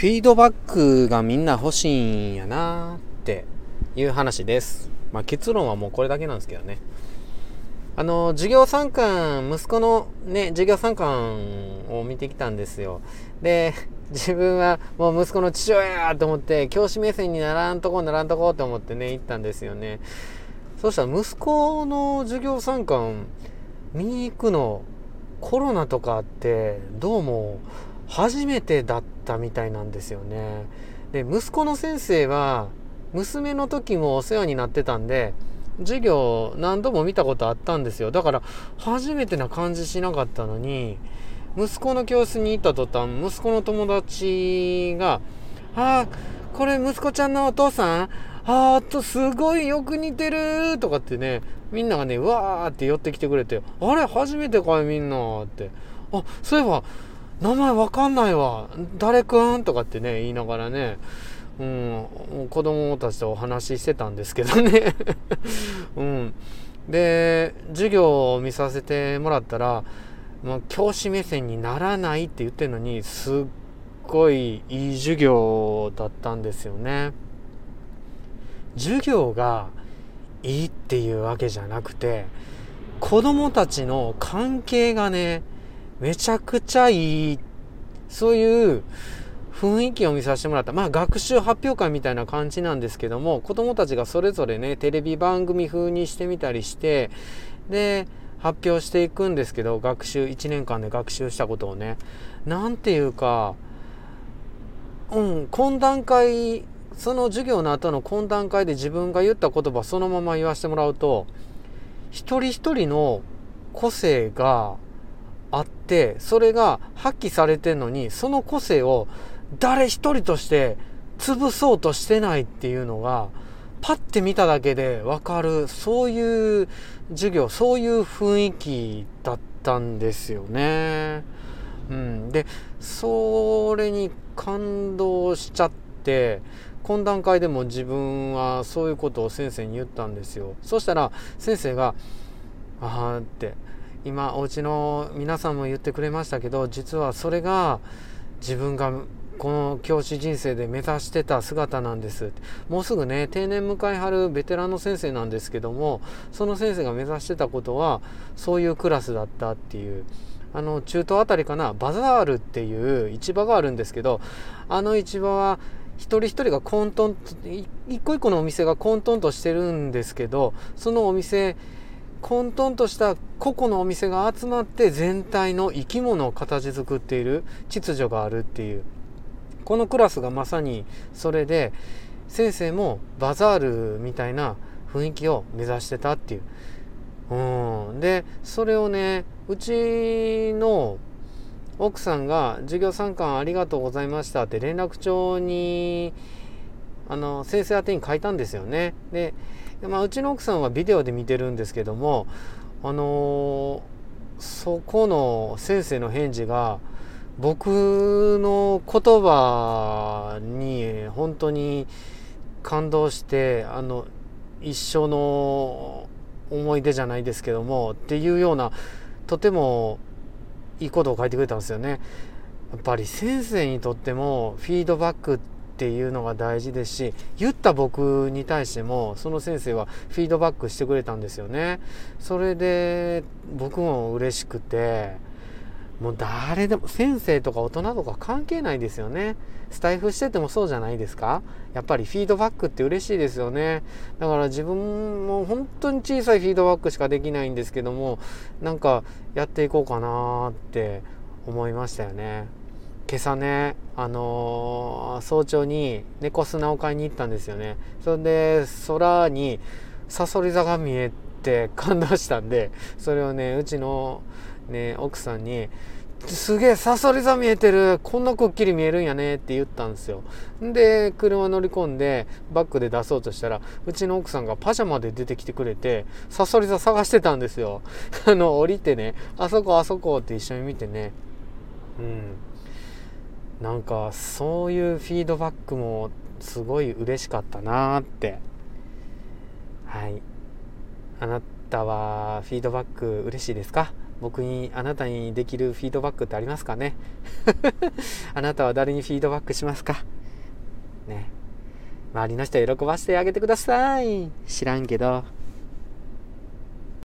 フィードバックがみんな欲しいんやなっていう話です。まあ、結論はもうこれだけなんですけどね。あの、授業参観、息子のね、授業参観を見てきたんですよ。で、自分はもう息子の父親やと思って、教師目線にならんとこならんとこと思ってね、行ったんですよね。そしたら息子の授業参観見に行くの、コロナとかって、どうも初めてだったみたいなんですよね。で、息子の先生は、娘の時もお世話になってたんで、授業何度も見たことあったんですよ。だから、初めてな感じしなかったのに、息子の教室に行った途端、息子の友達が、ああ、これ息子ちゃんのお父さん？あーと、すごいよく似てるとかってね、みんながね、わーって寄ってきてくれて、あれ初めてかいみんなって。あ、そういえば、名前わかんないわ。誰くん？とかってね、言いながらね、うん、子供たちとお話ししてたんですけどね。うん。で、授業を見させてもらったら、もう教師目線にならないって言ってるのに、すっごいいい授業だったんですよね。授業がいいっていうわけじゃなくて、子供たちの関係がね、めちゃくちゃいい、そういう雰囲気を見させてもらった。まあ学習発表会みたいな感じなんですけども、子供たちがそれぞれね、テレビ番組風にしてみたりして、で、発表していくんですけど、学習、1年間で学習したことをね。なんていうか、うん、懇談会、その授業の後の懇談会で自分が言った言葉そのまま言わせてもらうと、一人一人の個性があってそれが発揮されてるのにその個性を誰一人として潰そうとしてないっていうのがパッて見ただけでわかるそういう授業そういう雰囲気だったんですよね。うん、でそれに感動しちゃって懇談会でも自分はそういうことを先生に言ったんですよ。そしたら先生が「ああ」って今お家の皆さんも言ってくれましたけど実はそれが自分がこの教師人生で目指してた姿なんです。もうすぐね定年迎えはるベテランの先生なんですけどもその先生が目指してたことはそういうクラスだったっていうあの中東あたりかなバザールっていう市場があるんですけどあの市場は一人一人が混沌一個一個のお店が混沌としてるんですけどそのお店混沌とした個々のお店が集まって全体の生き物を形作っている秩序があるっていうこのクラスがまさにそれで先生もバザールみたいな雰囲気を目指してたっていう。うん、でそれをねうちの奥さんが「授業参観ありがとうございました」って連絡帳にあの先生宛てに書いたんですよね。でまあ、うちの奥さんはビデオで見てるんですけども、あのー、そこの先生の返事が僕の言葉に本当に感動してあの一生の思い出じゃないですけどもっていうようなとてもいいことを書いてくれたんですよね。やっぱり先生にとってもフィードバックっっていうのが大事ですし言った僕に対してもその先生はフィードバックしてくれたんですよね。それで僕も嬉しくてもう誰でも先生とか大人とか関係ないですよね。スタイフしててもそうじゃないですか。やっぱりフィードバックって嬉しいですよね。だから自分も本当に小さいフィードバックしかできないんですけどもなんかやっていこうかなって思いましたよね。今朝ね、あのー、早朝に猫砂を買いに行ったんですよね。それで、空にサソリ座が見えて感動したんで、それをね、うちのね、奥さんに、すげえ、サソリ座見えてるこんなくっきり見えるんやねって言ったんですよ。で、車乗り込んで、バックで出そうとしたら、うちの奥さんがパジャマで出てきてくれて、サソリ座探してたんですよ。あの、降りてね、あそこあそこって一緒に見てね。うん。なんかそういうフィードバックもすごい嬉しかったなって。はい。あなたはフィードバック嬉しいですか？僕にあなたにできるフィードバックってありますかね？あなたは誰にフィードバックしますか？ね。周りの人喜ばせてあげてください。知らんけど。